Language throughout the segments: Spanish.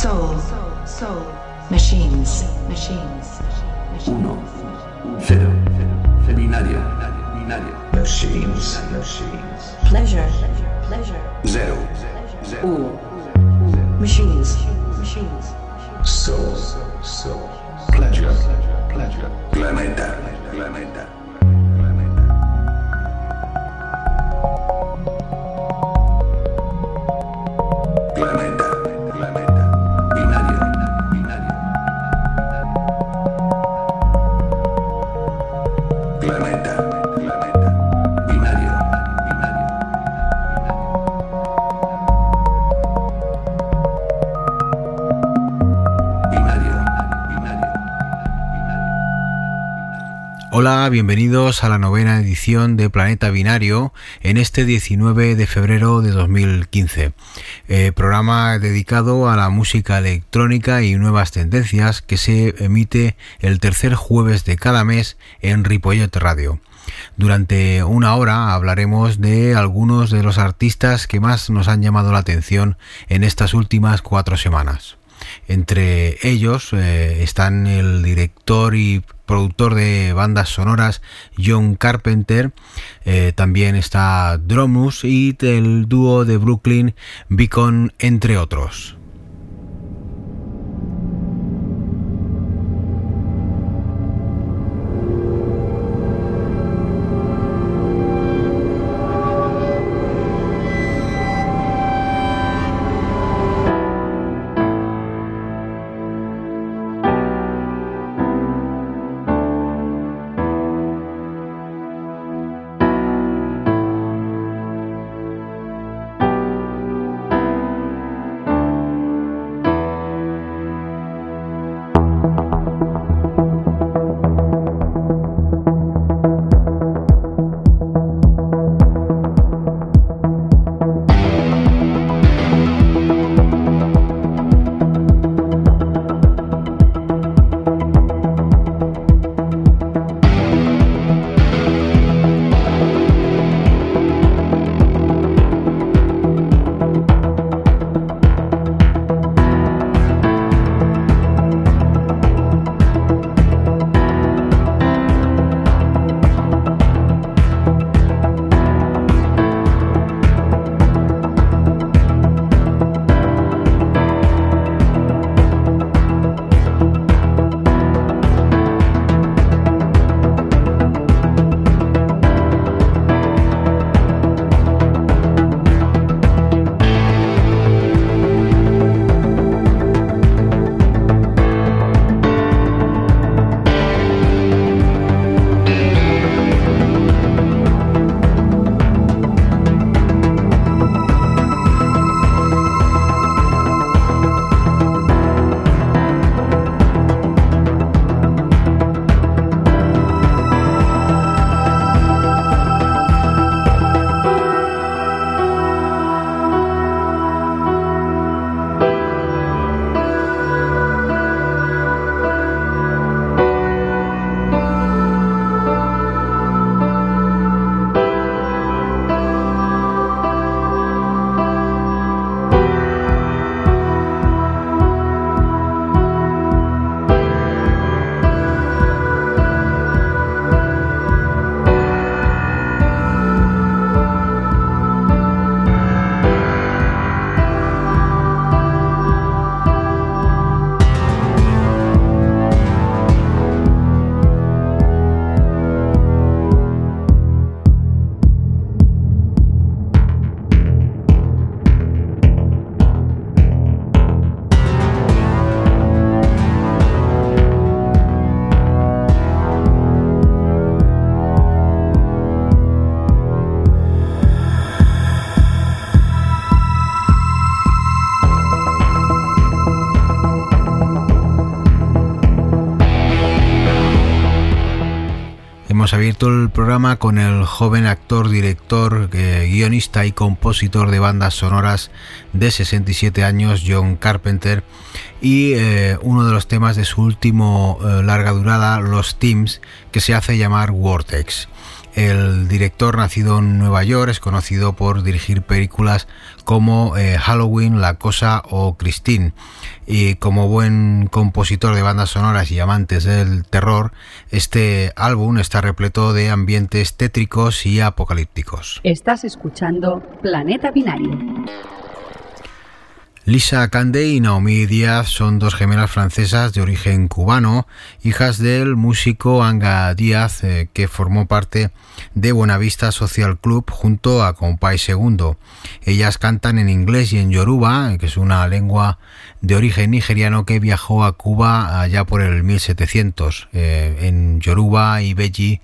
Soul. Soul. Machines. Machines. Uno. Cero. Binario. Binario. Machines. Machines. Pleasure. Pleasure. Zero. Uno. Machines. Machines. Soul. Soul. Pleasure. Pleasure. Planeta. Planeta. Planeta. Hola, bienvenidos a la novena edición de Planeta Binario en este 19 de febrero de 2015. Eh, programa dedicado a la música electrónica y nuevas tendencias que se emite el tercer jueves de cada mes en Ripollet Radio. Durante una hora hablaremos de algunos de los artistas que más nos han llamado la atención en estas últimas cuatro semanas. Entre ellos eh, están el director y productor de bandas sonoras John Carpenter, eh, también está Dromus y el dúo de Brooklyn Beacon, entre otros. El programa con el joven actor, director, eh, guionista y compositor de bandas sonoras de 67 años, John Carpenter, y eh, uno de los temas de su último eh, larga durada, Los Teams, que se hace llamar Vortex. El director, nacido en Nueva York, es conocido por dirigir películas como eh, Halloween, La Cosa o Christine. Y como buen compositor de bandas sonoras y amantes del terror, este álbum está repleto de ambientes tétricos y apocalípticos. Estás escuchando Planeta Binario. Lisa Cande y Naomi Díaz son dos gemelas francesas de origen cubano, hijas del músico Anga Díaz, eh, que formó parte de Buenavista Social Club junto a Compay Segundo. Ellas cantan en inglés y en yoruba, que es una lengua de origen nigeriano que viajó a Cuba allá por el 1700. Eh, en yoruba y beji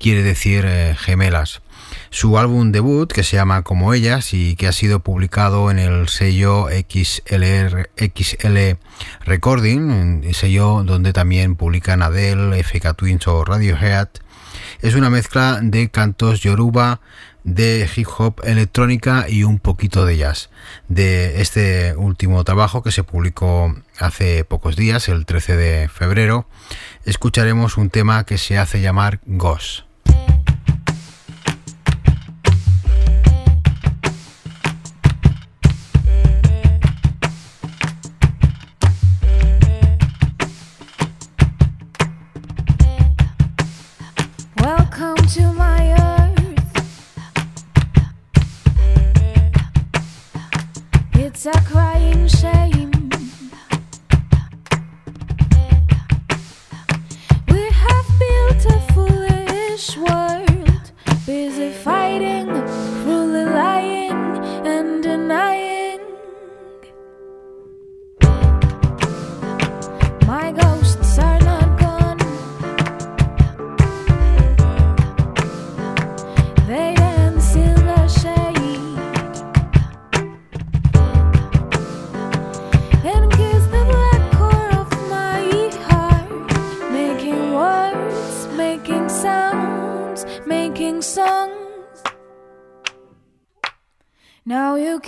quiere decir eh, gemelas. Su álbum debut, que se llama Como ellas y que ha sido publicado en el sello XLR, XL Recording, el sello donde también publican Adele, FK Twins o Radiohead, es una mezcla de cantos yoruba, de hip hop electrónica y un poquito de jazz. De este último trabajo que se publicó hace pocos días, el 13 de febrero, escucharemos un tema que se hace llamar Ghost.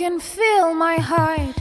Can feel my heart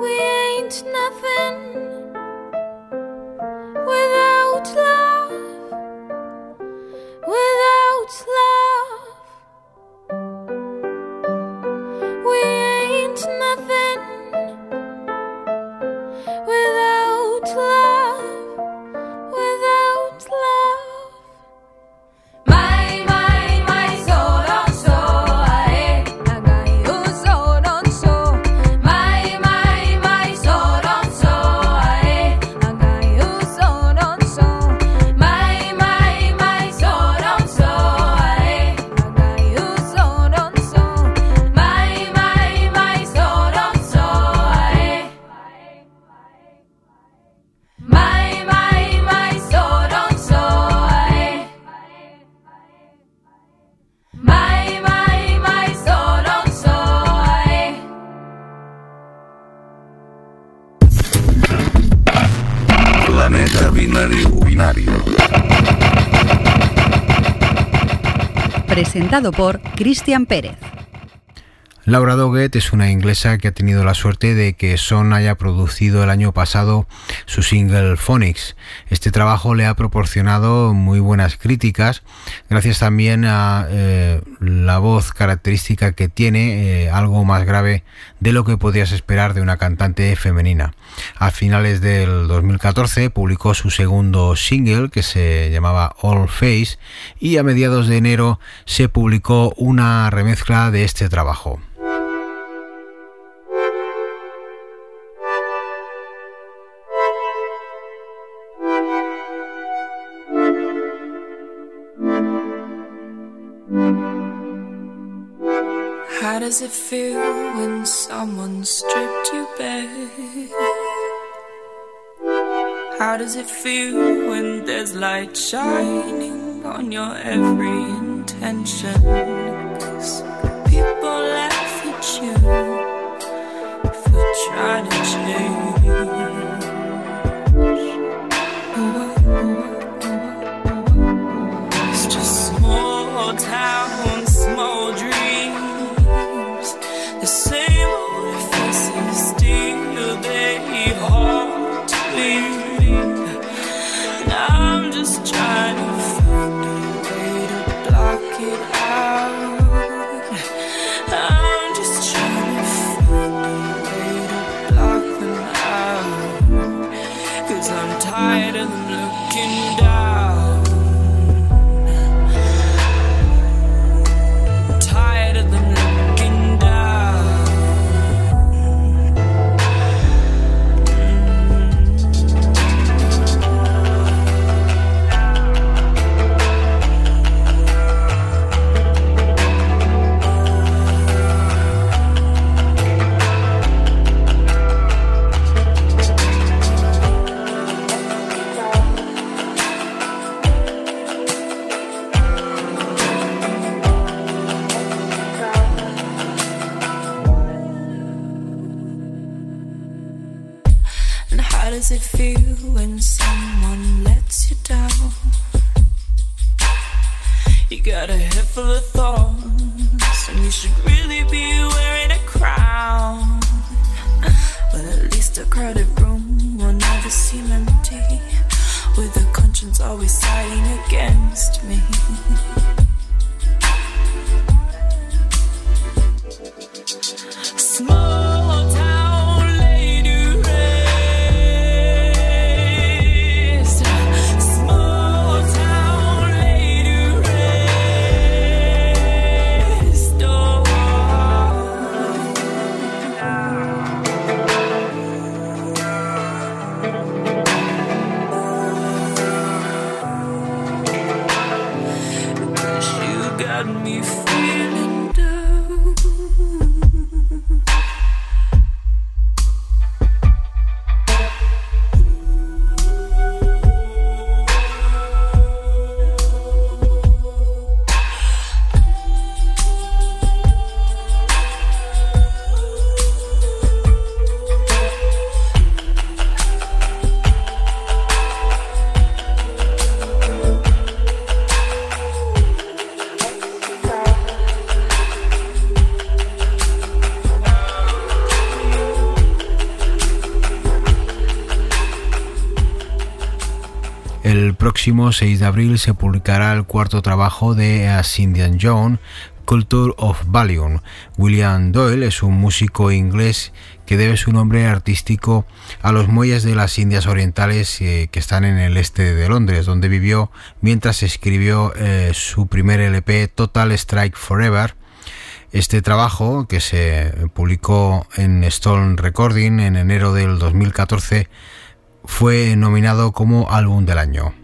We ain't nothing Por Cristian Pérez. Laura Doggett es una inglesa que ha tenido la suerte de que Son haya producido el año pasado su single Phonics. Este trabajo le ha proporcionado muy buenas críticas, gracias también a eh, la voz característica que tiene, eh, algo más grave de lo que podrías esperar de una cantante femenina. A finales del 2014 publicó su segundo single que se llamaba All Face y a mediados de enero se publicó una remezcla de este trabajo. Does it feel when someone stripped you bare? How does it feel when there's light shining on your every intention? 'Cause people laugh at you for trying to change. Does it feel when someone lets you down? You got a head full of thorns, and you should really be wearing a crown. But at least a crowded room will never seem empty, with a conscience always siding against me. Próximo 6 de abril se publicará el cuarto trabajo de As Indian Jones, Culture of Valium. William Doyle es un músico inglés que debe su nombre artístico a los muelles de las Indias Orientales eh, que están en el este de Londres, donde vivió mientras escribió eh, su primer LP Total Strike Forever. Este trabajo, que se publicó en Stone Recording en enero del 2014, fue nominado como álbum del año.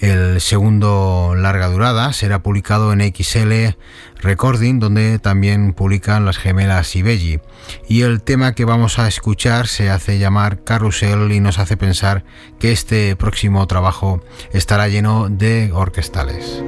El segundo larga durada será publicado en XL Recording, donde también publican las gemelas Ibelli. Y el tema que vamos a escuchar se hace llamar Carrusel y nos hace pensar que este próximo trabajo estará lleno de orquestales.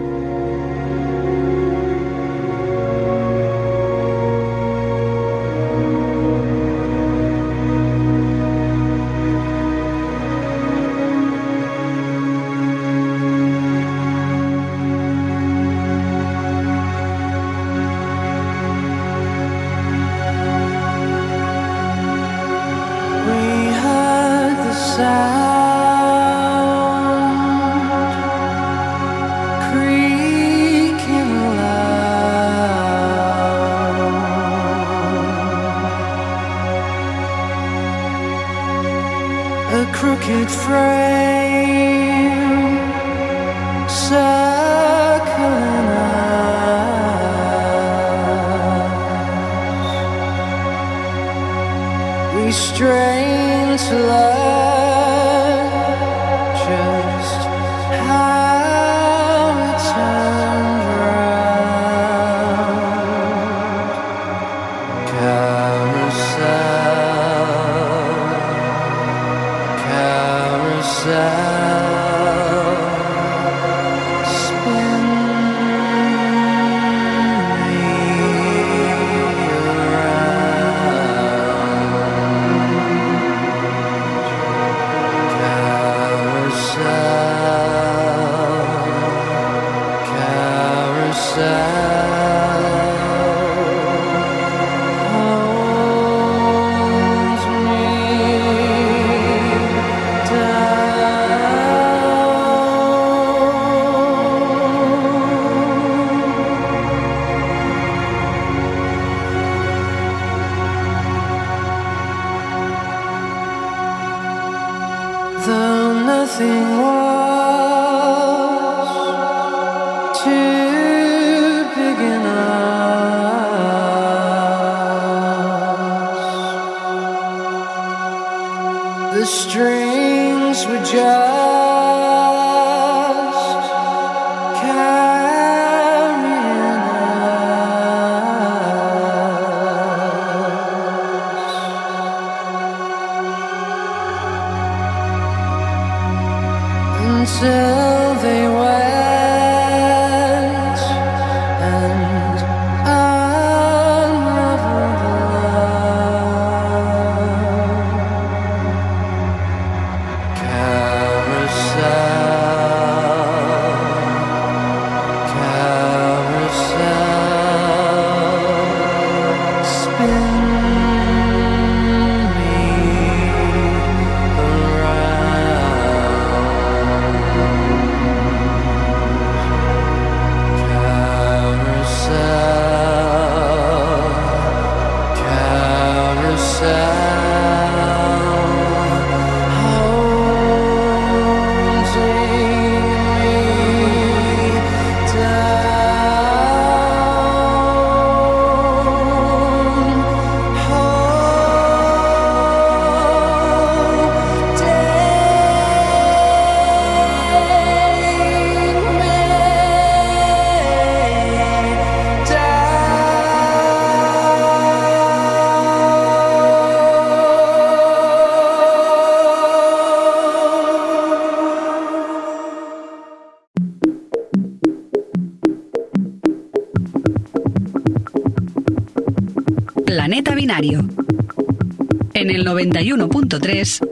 En el 91.3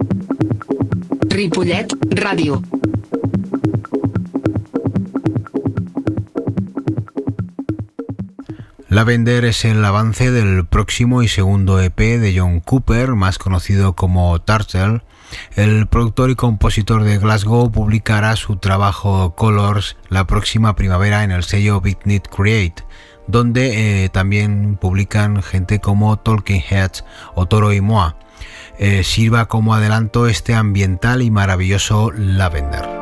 Ripollet Ràdio. Lavender es el avance del próximo y segundo EP de John Cooper, más conocido como Turtle. El productor y compositor de Glasgow publicará su trabajo Colors la próxima primavera en el sello Big Need Create, donde eh, también publican gente como Talking Heads o Toro y Moa. Eh, sirva como adelanto este ambiental y maravilloso Lavender.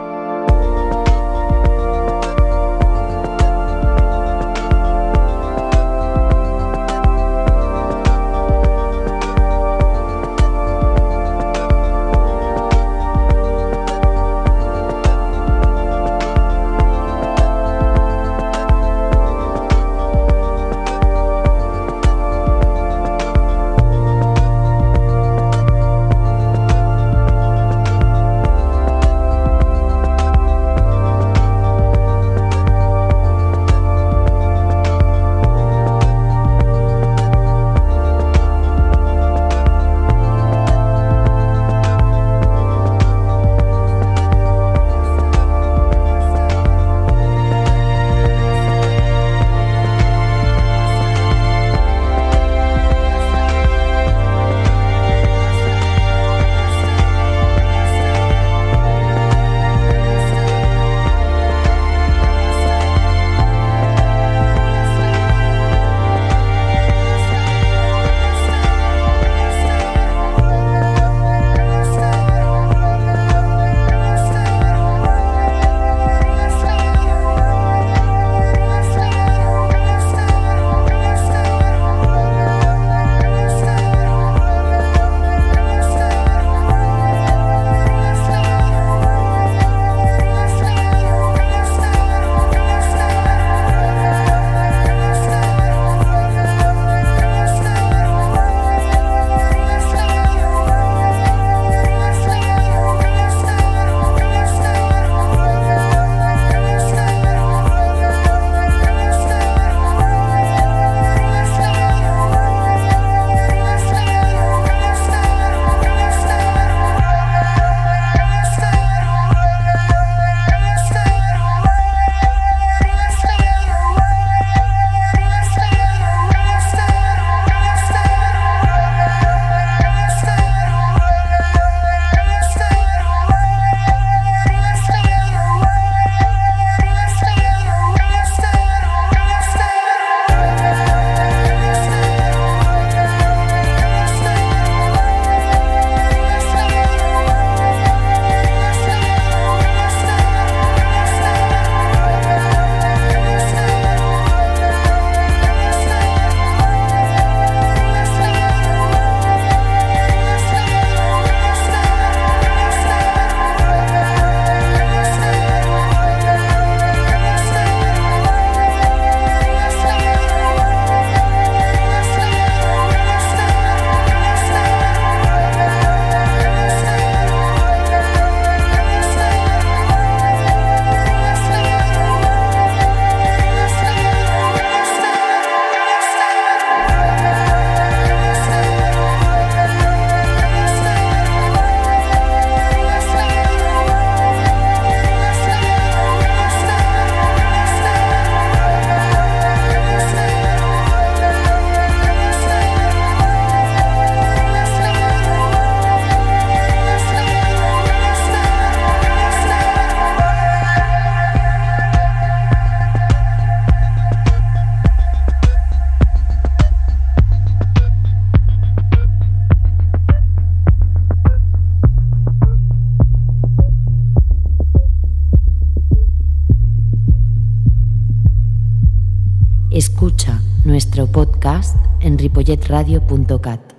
En ripolletradio.cat.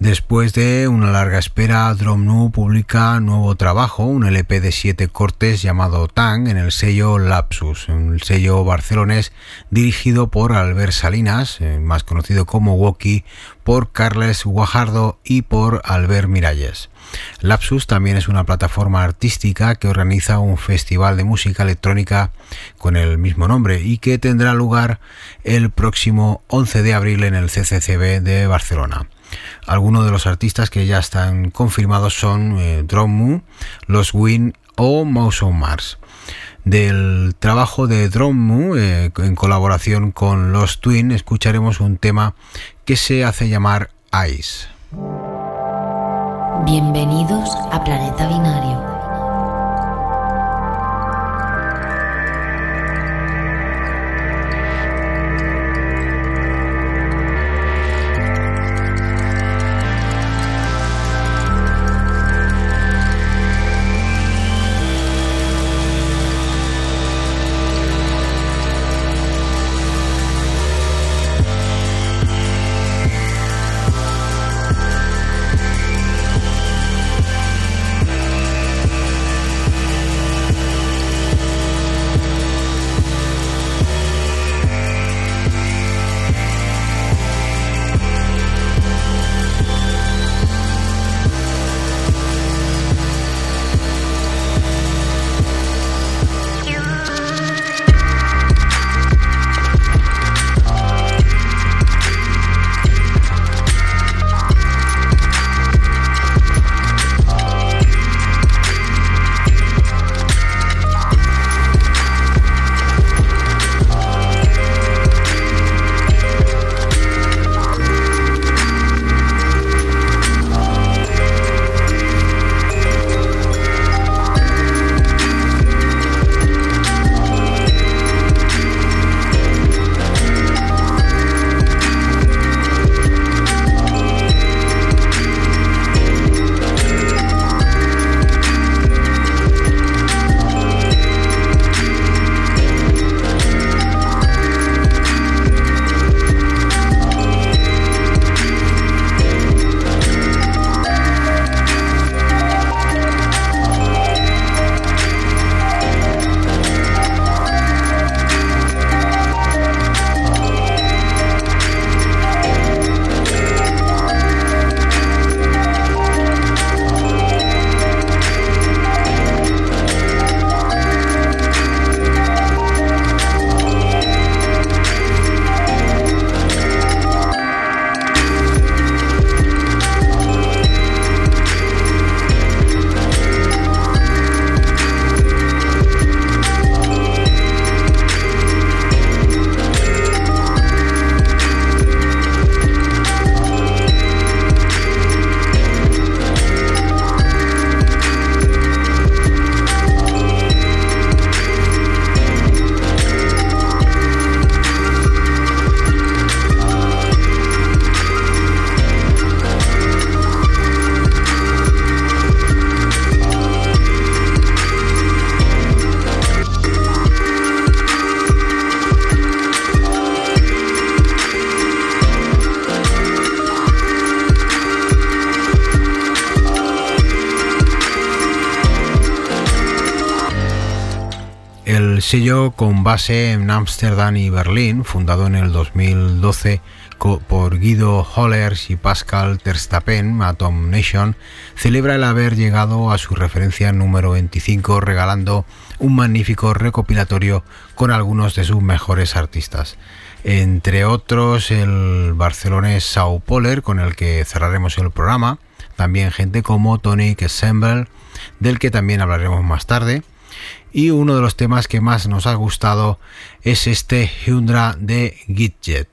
Después de una larga espera, Dromnu publica nuevo trabajo, un LP de siete cortes llamado Tang en el sello Lapsus, un sello barcelonés dirigido por Albert Salinas, eh, más conocido como Woki, por Carles Guajardo y por Albert Miralles. Lapsus también es una plataforma artística que organiza un festival de música electrónica con el mismo nombre y que tendrá lugar el próximo 11 de abril en el CCCB de Barcelona. Algunos de los artistas que ya están confirmados son eh, Los Win o Mouse on Mars. Del trabajo de Drummu, eh, en colaboración con Los Twin, escucharemos un tema que se hace llamar Ice. Bienvenidos a Planeta Binario. Sello con base en Ámsterdam y Berlín, fundado en el 2012 por Guido Hollers y Pascal Terstapen, Atom Nation, celebra el haber llegado a su referencia número 25 regalando un magnífico recopilatorio con algunos de sus mejores artistas. Entre otros el barcelonés Sao Poler, con el que cerraremos el programa, también gente como Tony Kessemble, del que también hablaremos más tarde, y uno de los temas que más nos ha gustado es este Hyundra de Gitjet.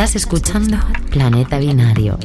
Estás escuchando Planeta Binario.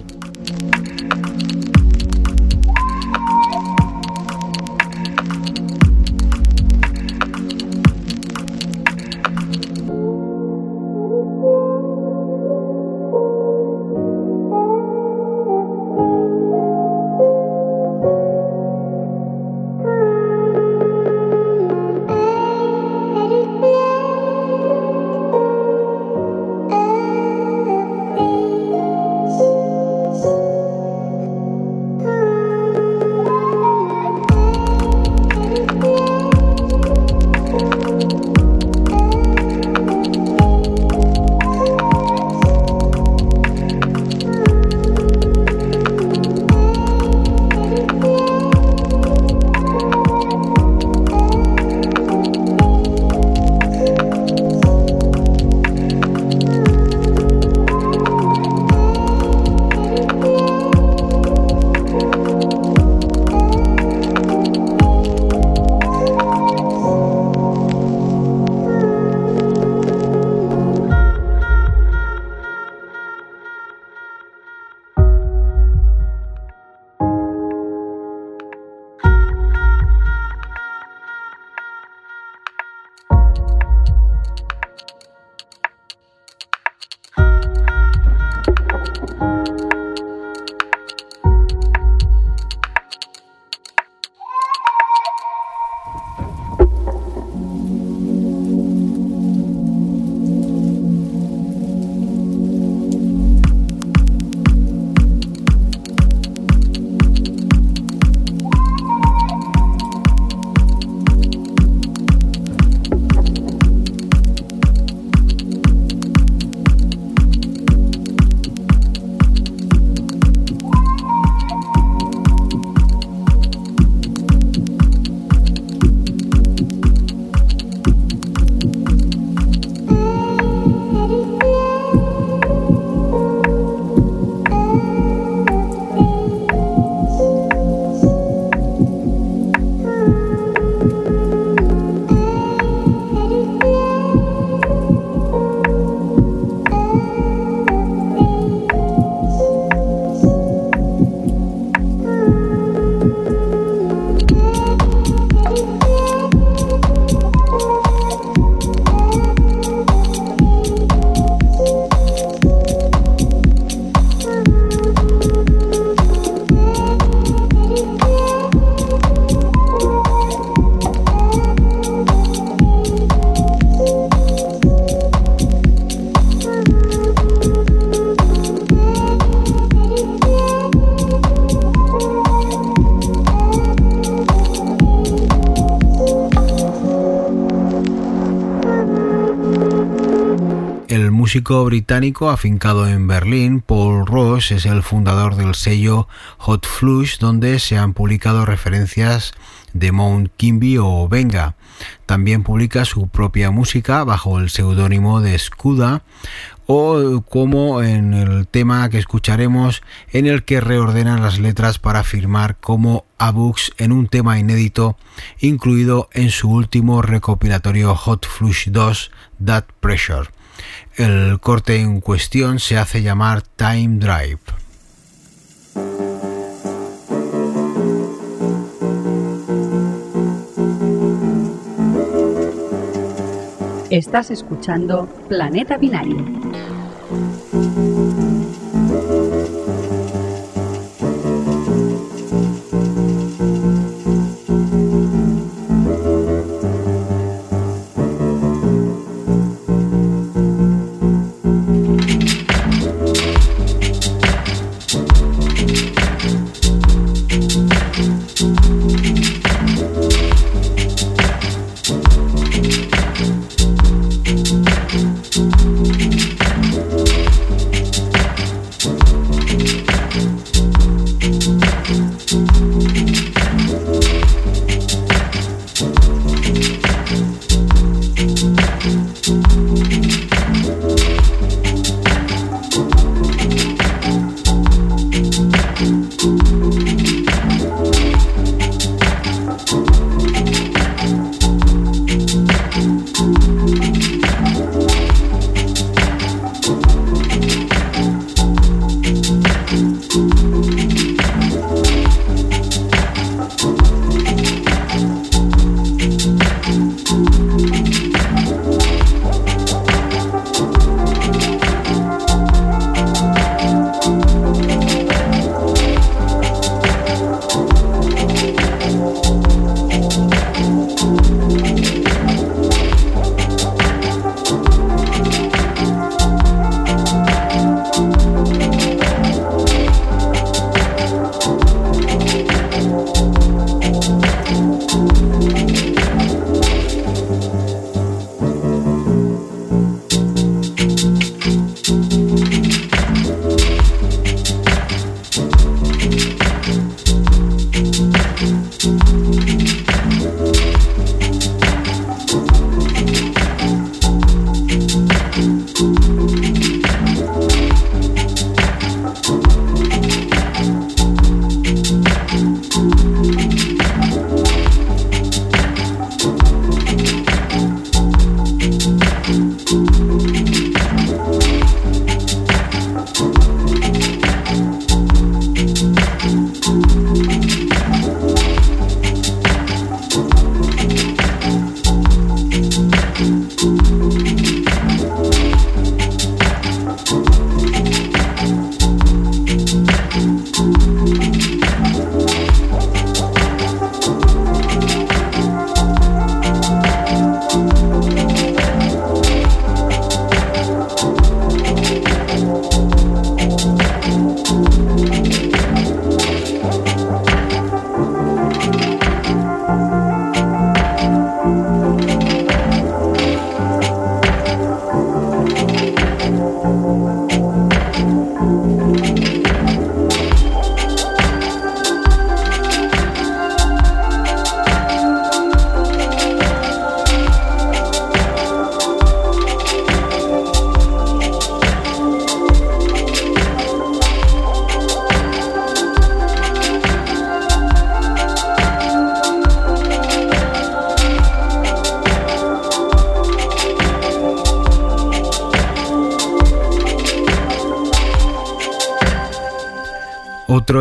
Músico británico afincado en Berlín, Paul Ross es el fundador del sello Hot Flush, donde se han publicado referencias de Mount Kimby o Venga. También publica su propia música bajo el seudónimo de Scuda o como en el tema que escucharemos en el que reordenan las letras para firmar como Abux en un tema inédito incluido en su último recopilatorio Hot Flush 2 That Pressure. El corte en cuestión se hace llamar Time Drive. Estás escuchando Planeta Binario.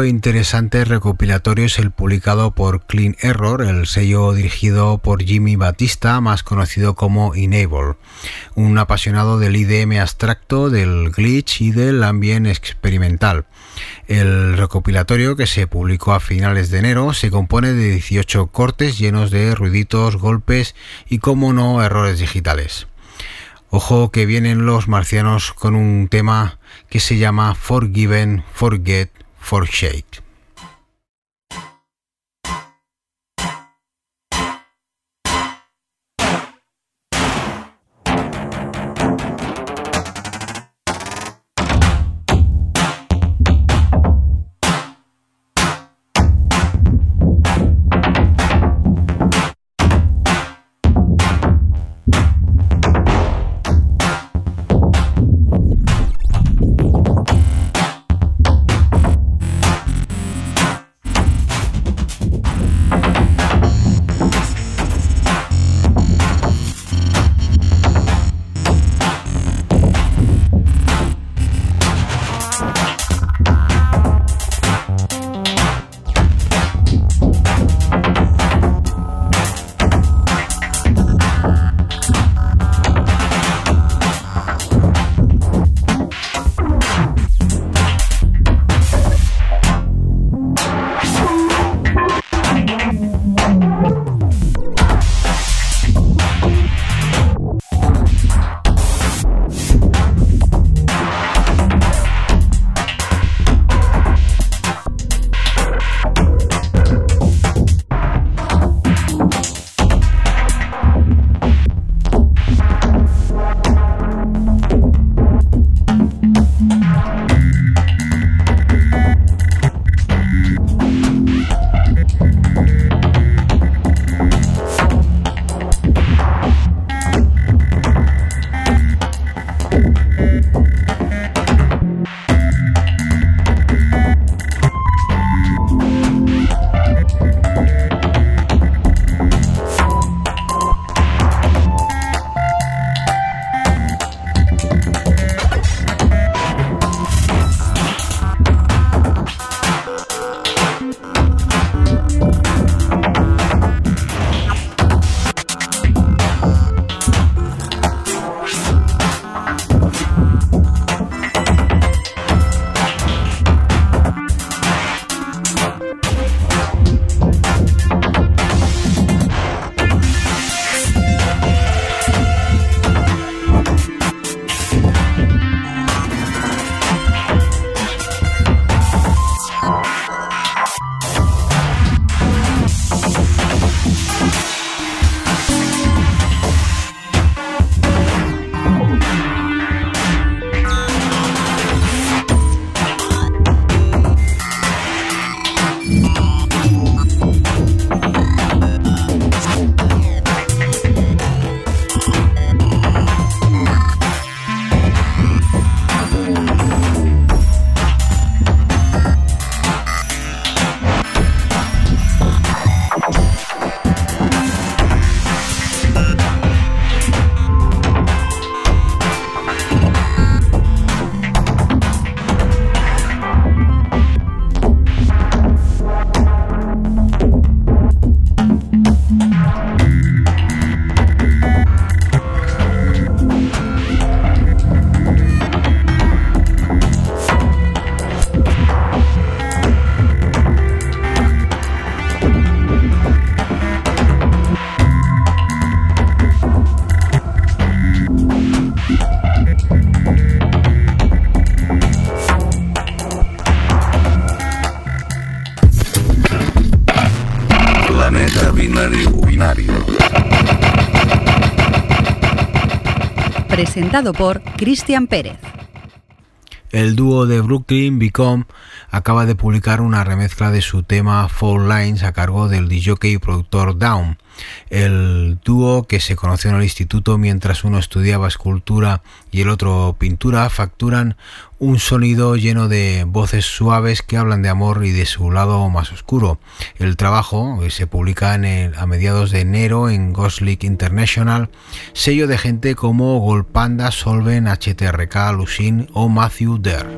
Interesante recopilatorio es el publicado por Clean Error, el sello dirigido por Jimmy Batista, más conocido como Enable, un apasionado del IDM abstracto, del glitch y del ambient experimental. El recopilatorio, que se publicó a finales de enero, se compone de 18 cortes llenos de ruiditos, golpes y, como no, errores digitales. Ojo que vienen los marcianos con un tema que se llama Forgiven, Forget, Forsake. Planeta Presentado por Cristian Pérez. El dúo de Brooklyn, Become, acaba de publicar una remezcla de su tema Four Lines a cargo del DJ y productor Down. El dúo que se conoció en el instituto mientras uno estudiaba escultura y el otro pintura facturan un sonido lleno de voces suaves que hablan de amor y de su lado más oscuro. El trabajo se publica a mediados de enero en Ghost International, sello de gente como Golpanda, Solven, HTRK, Lucin o Matthew Dare.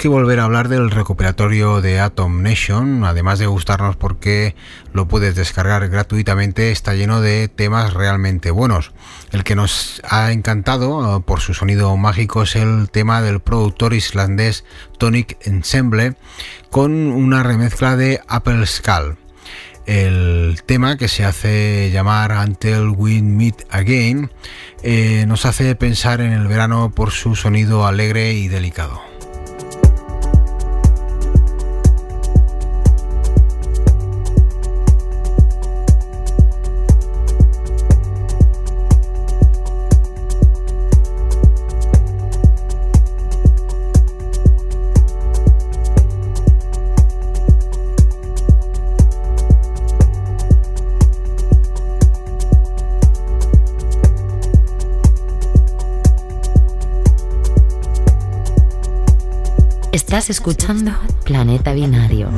Que volver a hablar del recuperatorio de Atom Nation, además de gustarnos porque lo puedes descargar gratuitamente, está lleno de temas realmente buenos. El que nos ha encantado eh, por su sonido mágico es el tema del productor islandés Tonic Ensemble con una remezcla de Apple Skull. El tema que se hace llamar Until We Meet Again eh, nos hace pensar en el verano por su sonido alegre y delicado. Estás escuchando Planeta Binario.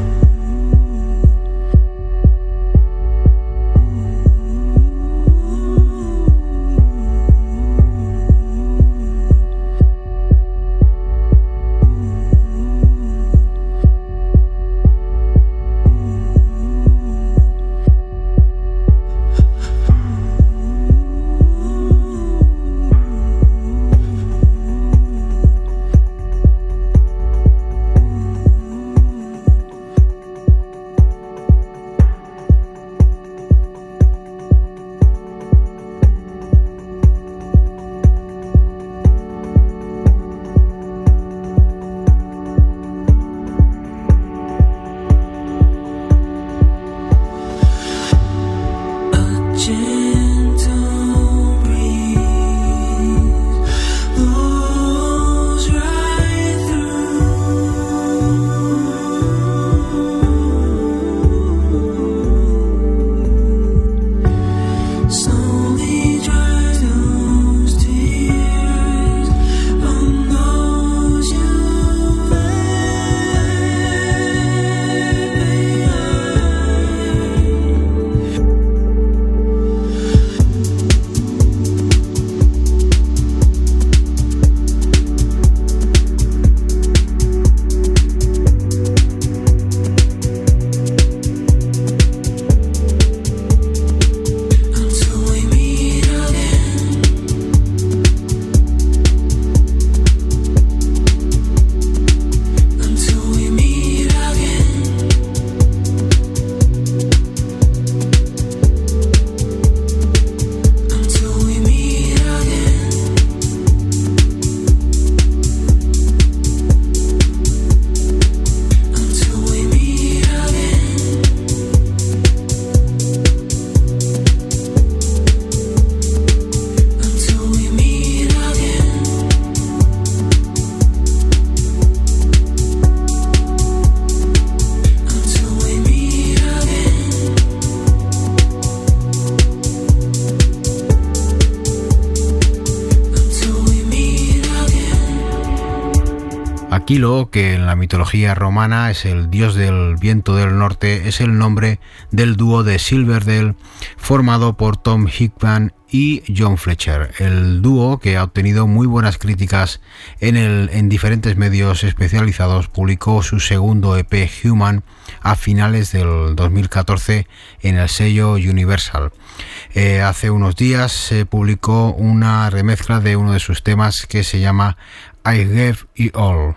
Aquilo, que en la mitología romana es el dios del viento del norte, es el nombre del dúo de Silverdale formado por Tom Hickman y John Fletcher. El dúo, que ha obtenido muy buenas críticas en, el, en diferentes medios especializados, publicó su segundo EP Human a finales del 2014 en el sello Universal. Eh, hace unos días se publicó una remezcla de uno de sus temas que se llama I Gave It All.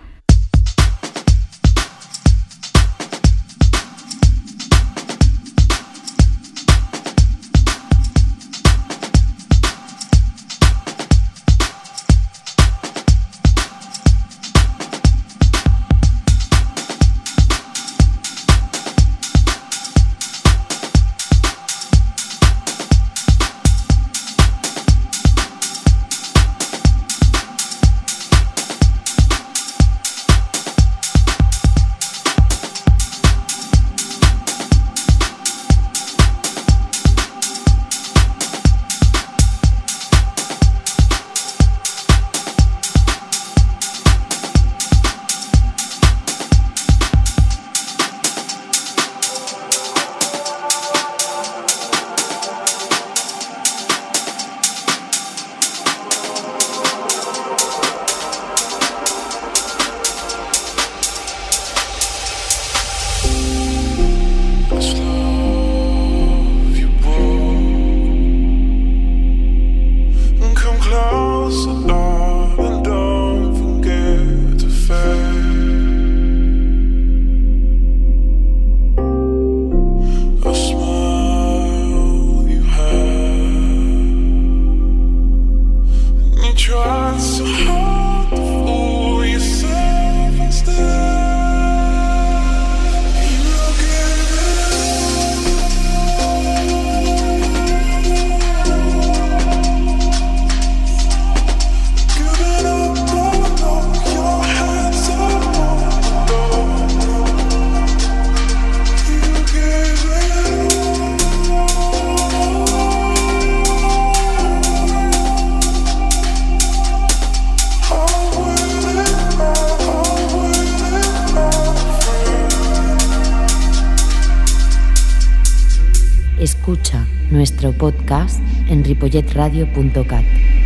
Podcast en ripolletradio.cat.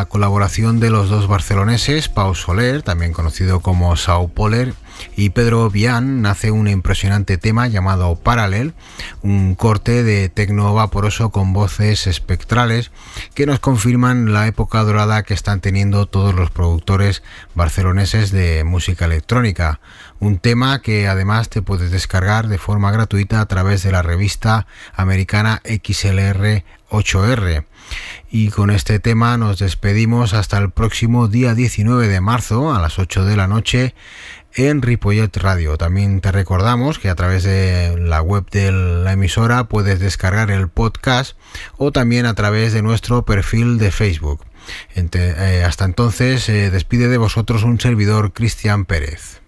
la colaboración de los dos barceloneses, Pau Soler, también conocido como Sao Poler, y Pedro Vian, nace un impresionante tema llamado Paralel, un corte de tecno vaporoso con voces espectrales que nos confirman la época dorada que están teniendo todos los productores barceloneses de música electrónica. Un tema que además te puedes descargar de forma gratuita a través de la revista americana XLR 8R. Y con este tema nos despedimos hasta el próximo día 19 de marzo a las 8 de la noche en Ripollet Radio. También te recordamos que a través de la web de la emisora puedes descargar el podcast o también a través de nuestro perfil de Facebook. hasta entonces, despide de vosotros un servidor Cristian Pérez.